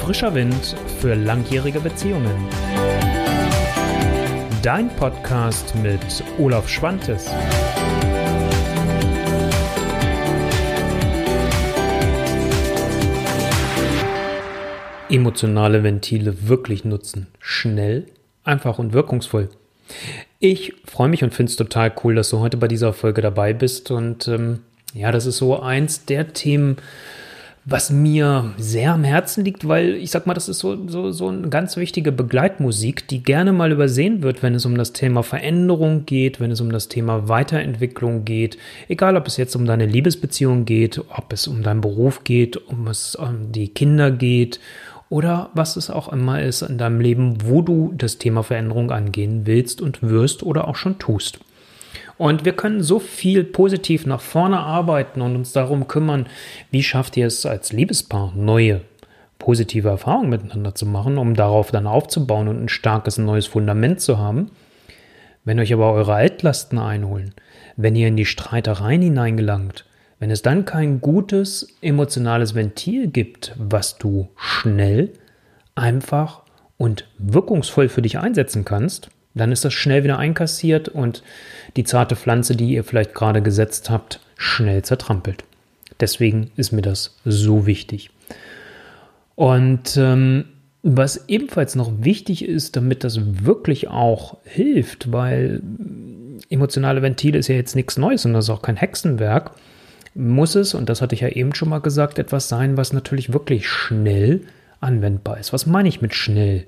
Frischer Wind für langjährige Beziehungen. Dein Podcast mit Olaf Schwantes. Emotionale Ventile wirklich nutzen. Schnell, einfach und wirkungsvoll. Ich freue mich und finde es total cool, dass du heute bei dieser Folge dabei bist. Und ähm, ja, das ist so eins der Themen, was mir sehr am Herzen liegt, weil ich sag mal, das ist so, so, so eine ganz wichtige Begleitmusik, die gerne mal übersehen wird, wenn es um das Thema Veränderung geht, wenn es um das Thema Weiterentwicklung geht. Egal, ob es jetzt um deine Liebesbeziehung geht, ob es um deinen Beruf geht, um es um die Kinder geht oder was es auch immer ist in deinem Leben, wo du das Thema Veränderung angehen willst und wirst oder auch schon tust. Und wir können so viel positiv nach vorne arbeiten und uns darum kümmern, wie schafft ihr es als Liebespaar, neue positive Erfahrungen miteinander zu machen, um darauf dann aufzubauen und ein starkes neues Fundament zu haben. Wenn euch aber eure Altlasten einholen, wenn ihr in die Streitereien hineingelangt, wenn es dann kein gutes emotionales Ventil gibt, was du schnell, einfach und wirkungsvoll für dich einsetzen kannst, dann ist das schnell wieder einkassiert und die zarte Pflanze, die ihr vielleicht gerade gesetzt habt, schnell zertrampelt. Deswegen ist mir das so wichtig. Und ähm, was ebenfalls noch wichtig ist, damit das wirklich auch hilft, weil emotionale Ventile ist ja jetzt nichts Neues und das ist auch kein Hexenwerk, muss es, und das hatte ich ja eben schon mal gesagt, etwas sein, was natürlich wirklich schnell anwendbar ist. Was meine ich mit schnell?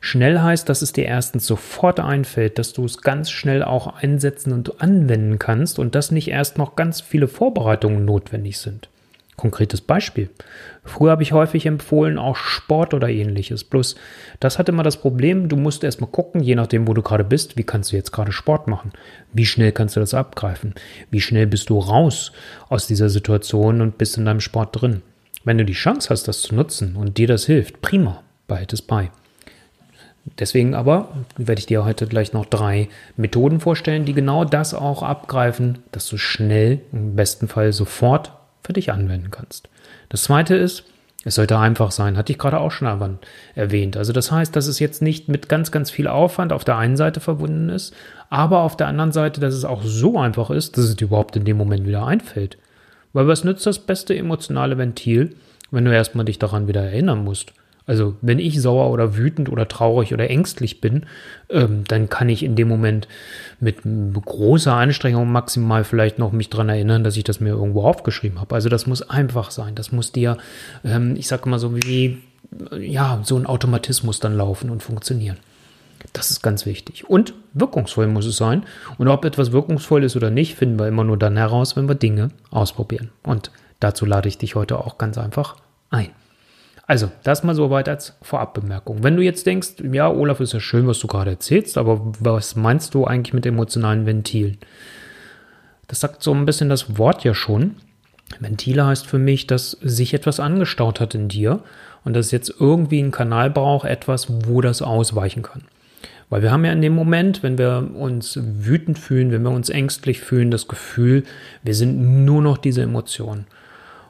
Schnell heißt, dass es dir erstens sofort einfällt, dass du es ganz schnell auch einsetzen und anwenden kannst und dass nicht erst noch ganz viele Vorbereitungen notwendig sind. Konkretes Beispiel. Früher habe ich häufig empfohlen, auch Sport oder ähnliches. Bloß, das hat immer das Problem, du musst erstmal gucken, je nachdem, wo du gerade bist, wie kannst du jetzt gerade Sport machen? Wie schnell kannst du das abgreifen? Wie schnell bist du raus aus dieser Situation und bist in deinem Sport drin? Wenn du die Chance hast, das zu nutzen und dir das hilft, prima, behalte es bei. Deswegen aber werde ich dir heute gleich noch drei Methoden vorstellen, die genau das auch abgreifen, dass du schnell, im besten Fall sofort für dich anwenden kannst. Das zweite ist, es sollte einfach sein, hatte ich gerade auch schon erwähnt. Also das heißt, dass es jetzt nicht mit ganz, ganz viel Aufwand auf der einen Seite verbunden ist, aber auf der anderen Seite, dass es auch so einfach ist, dass es dir überhaupt in dem Moment wieder einfällt. Weil was nützt das beste emotionale Ventil, wenn du erstmal dich daran wieder erinnern musst? Also wenn ich sauer oder wütend oder traurig oder ängstlich bin, ähm, dann kann ich in dem Moment mit großer Anstrengung maximal vielleicht noch mich daran erinnern, dass ich das mir irgendwo aufgeschrieben habe. Also das muss einfach sein. Das muss dir, ähm, ich sage mal so wie, ja, so ein Automatismus dann laufen und funktionieren. Das ist ganz wichtig. Und wirkungsvoll muss es sein. Und ob etwas wirkungsvoll ist oder nicht, finden wir immer nur dann heraus, wenn wir Dinge ausprobieren. Und dazu lade ich dich heute auch ganz einfach ein. Also, das mal so weit als Vorabbemerkung. Wenn du jetzt denkst, ja, Olaf, ist ja schön, was du gerade erzählst, aber was meinst du eigentlich mit emotionalen Ventilen? Das sagt so ein bisschen das Wort ja schon. Ventile heißt für mich, dass sich etwas angestaut hat in dir und dass jetzt irgendwie einen Kanal braucht, etwas, wo das ausweichen kann. Weil wir haben ja in dem Moment, wenn wir uns wütend fühlen, wenn wir uns ängstlich fühlen, das Gefühl, wir sind nur noch diese Emotionen.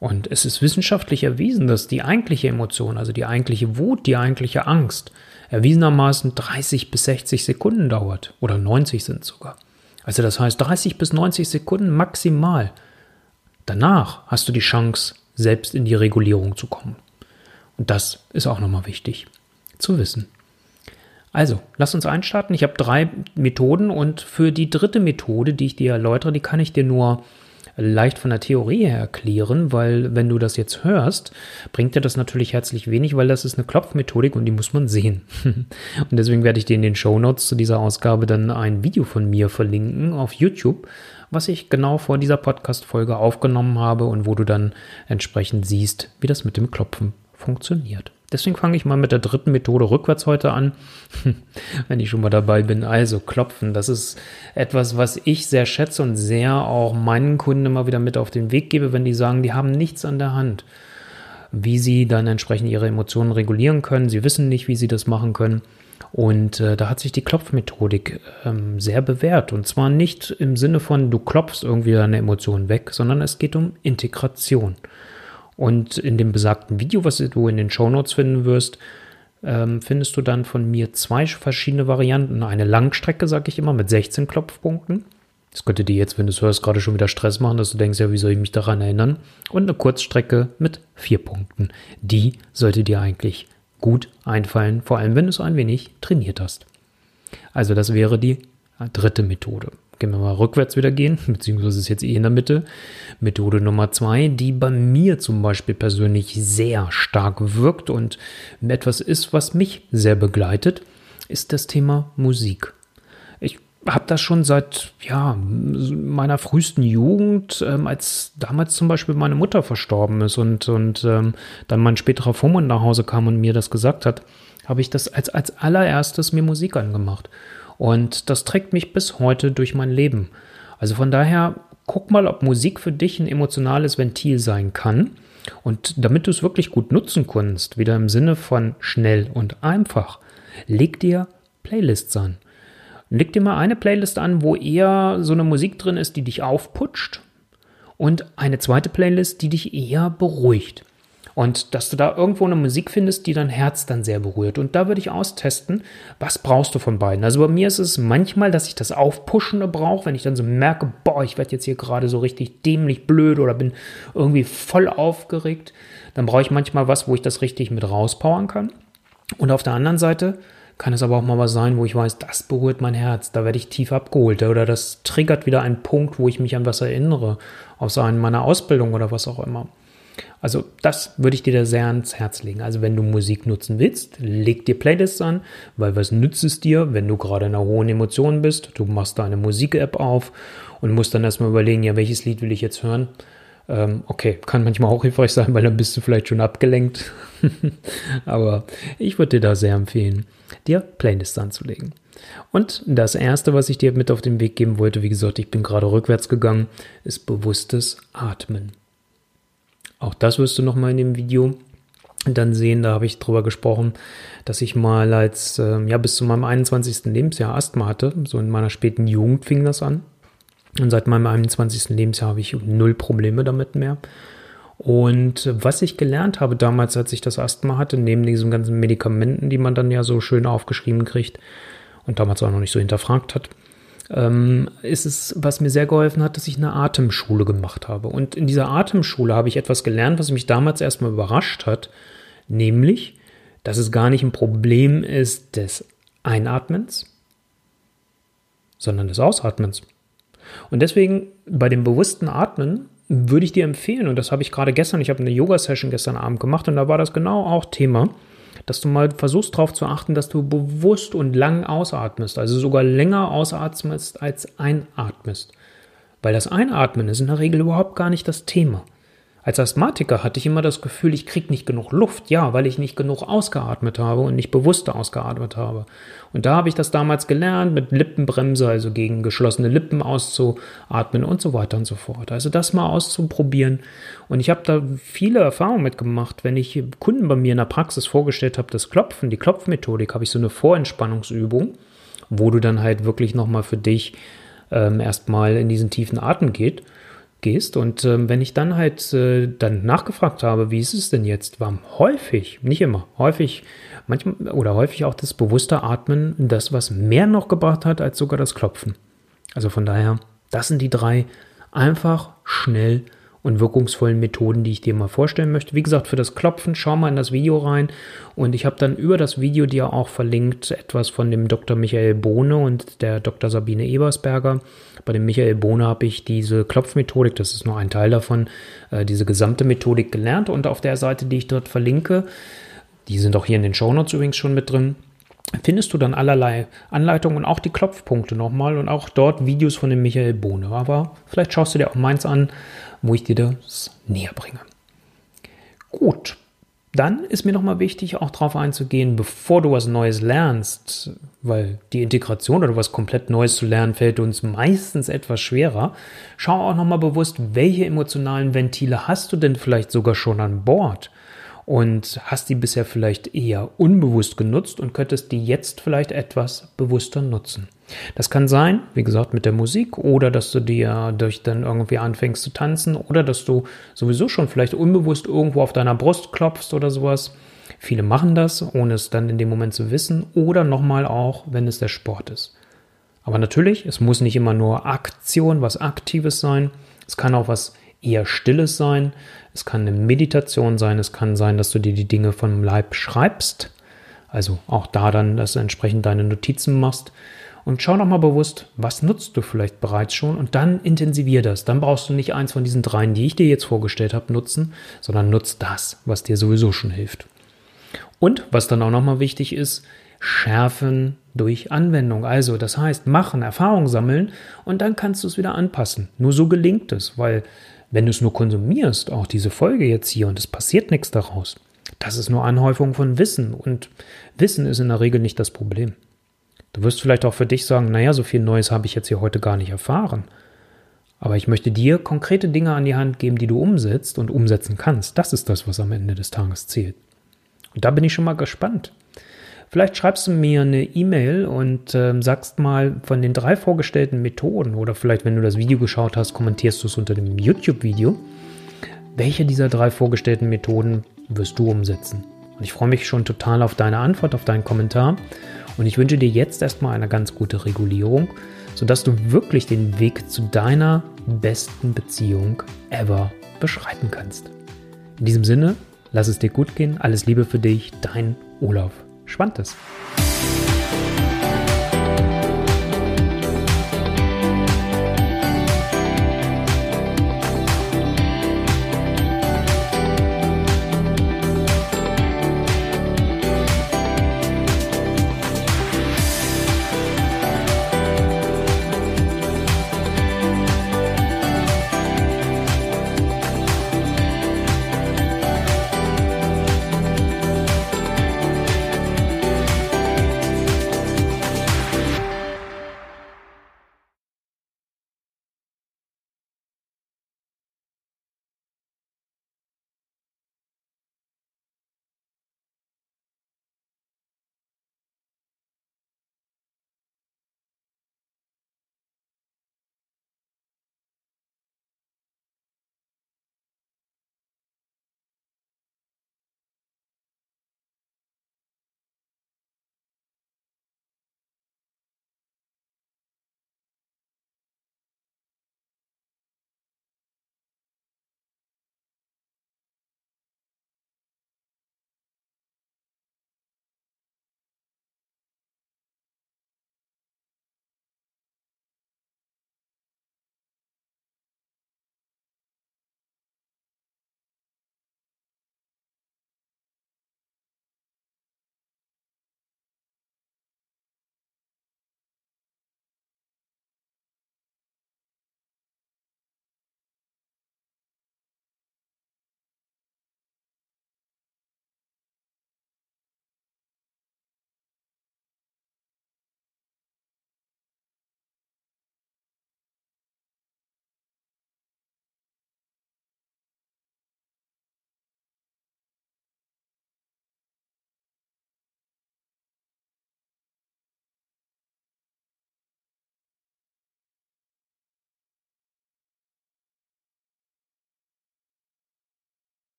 Und es ist wissenschaftlich erwiesen, dass die eigentliche Emotion, also die eigentliche Wut, die eigentliche Angst, erwiesenermaßen 30 bis 60 Sekunden dauert. Oder 90 sind sogar. Also das heißt 30 bis 90 Sekunden maximal. Danach hast du die Chance, selbst in die Regulierung zu kommen. Und das ist auch nochmal wichtig zu wissen. Also, lass uns einstarten. Ich habe drei Methoden und für die dritte Methode, die ich dir erläutere, die kann ich dir nur leicht von der Theorie her erklären, weil wenn du das jetzt hörst, bringt dir das natürlich herzlich wenig, weil das ist eine Klopfmethodik und die muss man sehen. und deswegen werde ich dir in den Show Notes zu dieser Ausgabe dann ein Video von mir verlinken auf YouTube, was ich genau vor dieser Podcast-Folge aufgenommen habe und wo du dann entsprechend siehst, wie das mit dem Klopfen funktioniert. Deswegen fange ich mal mit der dritten Methode rückwärts heute an, wenn ich schon mal dabei bin. Also klopfen, das ist etwas, was ich sehr schätze und sehr auch meinen Kunden immer wieder mit auf den Weg gebe, wenn die sagen, die haben nichts an der Hand, wie sie dann entsprechend ihre Emotionen regulieren können. Sie wissen nicht, wie sie das machen können. Und äh, da hat sich die Klopfmethodik ähm, sehr bewährt. Und zwar nicht im Sinne von, du klopfst irgendwie deine Emotionen weg, sondern es geht um Integration. Und in dem besagten Video, was du in den Show Notes finden wirst, ähm, findest du dann von mir zwei verschiedene Varianten. Eine Langstrecke, sage ich immer, mit 16 Klopfpunkten. Das könnte dir jetzt, wenn du es hörst, gerade schon wieder Stress machen, dass du denkst, ja, wie soll ich mich daran erinnern? Und eine Kurzstrecke mit vier Punkten. Die sollte dir eigentlich gut einfallen, vor allem wenn du es ein wenig trainiert hast. Also das wäre die dritte Methode. Gehen wir mal rückwärts wieder gehen, beziehungsweise ist jetzt eh in der Mitte. Methode Nummer zwei, die bei mir zum Beispiel persönlich sehr stark wirkt und etwas ist, was mich sehr begleitet, ist das Thema Musik. Ich habe das schon seit ja, meiner frühesten Jugend, ähm, als damals zum Beispiel meine Mutter verstorben ist und, und ähm, dann mein späterer Vormund nach Hause kam und mir das gesagt hat, habe ich das als, als allererstes mir Musik angemacht. Und das trägt mich bis heute durch mein Leben. Also von daher, guck mal, ob Musik für dich ein emotionales Ventil sein kann. Und damit du es wirklich gut nutzen kannst, wieder im Sinne von schnell und einfach, leg dir Playlists an. Leg dir mal eine Playlist an, wo eher so eine Musik drin ist, die dich aufputscht. Und eine zweite Playlist, die dich eher beruhigt. Und dass du da irgendwo eine Musik findest, die dein Herz dann sehr berührt. Und da würde ich austesten, was brauchst du von beiden. Also bei mir ist es manchmal, dass ich das Aufpushende brauche, wenn ich dann so merke, boah, ich werde jetzt hier gerade so richtig dämlich blöd oder bin irgendwie voll aufgeregt. Dann brauche ich manchmal was, wo ich das richtig mit rauspowern kann. Und auf der anderen Seite kann es aber auch mal was sein, wo ich weiß, das berührt mein Herz, da werde ich tief abgeholt oder das triggert wieder einen Punkt, wo ich mich an was erinnere, aus einer meiner Ausbildung oder was auch immer. Also das würde ich dir da sehr ans Herz legen. Also wenn du Musik nutzen willst, leg dir Playlists an, weil was nützt es dir, wenn du gerade in einer hohen Emotion bist, du machst da eine Musik-App auf und musst dann erstmal überlegen, ja, welches Lied will ich jetzt hören? Ähm, okay, kann manchmal auch hilfreich sein, weil dann bist du vielleicht schon abgelenkt. Aber ich würde dir da sehr empfehlen, dir Playlists anzulegen. Und das erste, was ich dir mit auf den Weg geben wollte, wie gesagt, ich bin gerade rückwärts gegangen, ist bewusstes Atmen. Auch das wirst du nochmal in dem Video dann sehen. Da habe ich drüber gesprochen, dass ich mal als, äh, ja, bis zu meinem 21. Lebensjahr Asthma hatte. So in meiner späten Jugend fing das an. Und seit meinem 21. Lebensjahr habe ich null Probleme damit mehr. Und was ich gelernt habe damals, als ich das Asthma hatte, neben diesen ganzen Medikamenten, die man dann ja so schön aufgeschrieben kriegt und damals auch noch nicht so hinterfragt hat, ähm, ist es, was mir sehr geholfen hat, dass ich eine Atemschule gemacht habe. Und in dieser Atemschule habe ich etwas gelernt, was mich damals erstmal überrascht hat, nämlich, dass es gar nicht ein Problem ist des Einatmens, sondern des Ausatmens. Und deswegen bei dem bewussten Atmen würde ich dir empfehlen, und das habe ich gerade gestern, ich habe eine Yoga-Session gestern Abend gemacht und da war das genau auch Thema, dass du mal versuchst darauf zu achten, dass du bewusst und lang ausatmest, also sogar länger ausatmest als einatmest. Weil das Einatmen ist in der Regel überhaupt gar nicht das Thema. Als Asthmatiker hatte ich immer das Gefühl, ich kriege nicht genug Luft. Ja, weil ich nicht genug ausgeatmet habe und nicht bewusst ausgeatmet habe. Und da habe ich das damals gelernt, mit Lippenbremse, also gegen geschlossene Lippen auszuatmen und so weiter und so fort. Also das mal auszuprobieren. Und ich habe da viele Erfahrungen mitgemacht. Wenn ich Kunden bei mir in der Praxis vorgestellt habe, das Klopfen, die Klopfmethodik, habe ich so eine Vorentspannungsübung, wo du dann halt wirklich nochmal für dich ähm, erstmal in diesen tiefen Atem geht gehst. Und ähm, wenn ich dann halt äh, dann nachgefragt habe, wie ist es denn jetzt, war häufig, nicht immer, häufig, manchmal oder häufig auch das bewusste Atmen, das, was mehr noch gebracht hat als sogar das Klopfen. Also von daher, das sind die drei einfach schnell und wirkungsvollen Methoden, die ich dir mal vorstellen möchte. Wie gesagt, für das Klopfen, schau mal in das Video rein. Und ich habe dann über das Video dir auch verlinkt etwas von dem Dr. Michael Bohne und der Dr. Sabine Ebersberger. Bei dem Michael Bohne habe ich diese Klopfmethodik, das ist nur ein Teil davon, äh, diese gesamte Methodik gelernt. Und auf der Seite, die ich dort verlinke, die sind auch hier in den Shownotes übrigens schon mit drin, findest du dann allerlei Anleitungen und auch die Klopfpunkte nochmal und auch dort Videos von dem Michael Bohne. Aber vielleicht schaust du dir auch meins an wo ich dir das näher bringe. Gut, dann ist mir nochmal wichtig, auch darauf einzugehen, bevor du was Neues lernst, weil die Integration oder was komplett Neues zu lernen fällt uns meistens etwas schwerer. Schau auch nochmal bewusst, welche emotionalen Ventile hast du denn vielleicht sogar schon an Bord? und hast die bisher vielleicht eher unbewusst genutzt und könntest die jetzt vielleicht etwas bewusster nutzen. Das kann sein, wie gesagt, mit der Musik oder dass du dir durch dann irgendwie anfängst zu tanzen oder dass du sowieso schon vielleicht unbewusst irgendwo auf deiner Brust klopfst oder sowas. Viele machen das, ohne es dann in dem Moment zu wissen oder nochmal auch, wenn es der Sport ist. Aber natürlich, es muss nicht immer nur Aktion, was Aktives sein. Es kann auch was eher Stilles sein. Es kann eine Meditation sein. Es kann sein, dass du dir die Dinge vom Leib schreibst. Also auch da dann, dass du entsprechend deine Notizen machst. Und schau nochmal bewusst, was nutzt du vielleicht bereits schon und dann intensivier das. Dann brauchst du nicht eins von diesen dreien, die ich dir jetzt vorgestellt habe, nutzen, sondern nutzt das, was dir sowieso schon hilft. Und was dann auch nochmal wichtig ist, schärfen durch Anwendung. Also das heißt, machen, Erfahrung sammeln und dann kannst du es wieder anpassen. Nur so gelingt es, weil wenn du es nur konsumierst, auch diese Folge jetzt hier und es passiert nichts daraus, das ist nur Anhäufung von Wissen und Wissen ist in der Regel nicht das Problem. Du wirst vielleicht auch für dich sagen, naja, so viel Neues habe ich jetzt hier heute gar nicht erfahren. Aber ich möchte dir konkrete Dinge an die Hand geben, die du umsetzt und umsetzen kannst. Das ist das, was am Ende des Tages zählt. Und da bin ich schon mal gespannt. Vielleicht schreibst du mir eine E-Mail und äh, sagst mal von den drei vorgestellten Methoden oder vielleicht, wenn du das Video geschaut hast, kommentierst du es unter dem YouTube-Video. Welche dieser drei vorgestellten Methoden wirst du umsetzen? Und ich freue mich schon total auf deine Antwort, auf deinen Kommentar. Und ich wünsche dir jetzt erstmal eine ganz gute Regulierung, sodass du wirklich den Weg zu deiner besten Beziehung ever beschreiten kannst. In diesem Sinne, Lass es dir gut gehen. Alles Liebe für dich, dein Olaf Schwantes.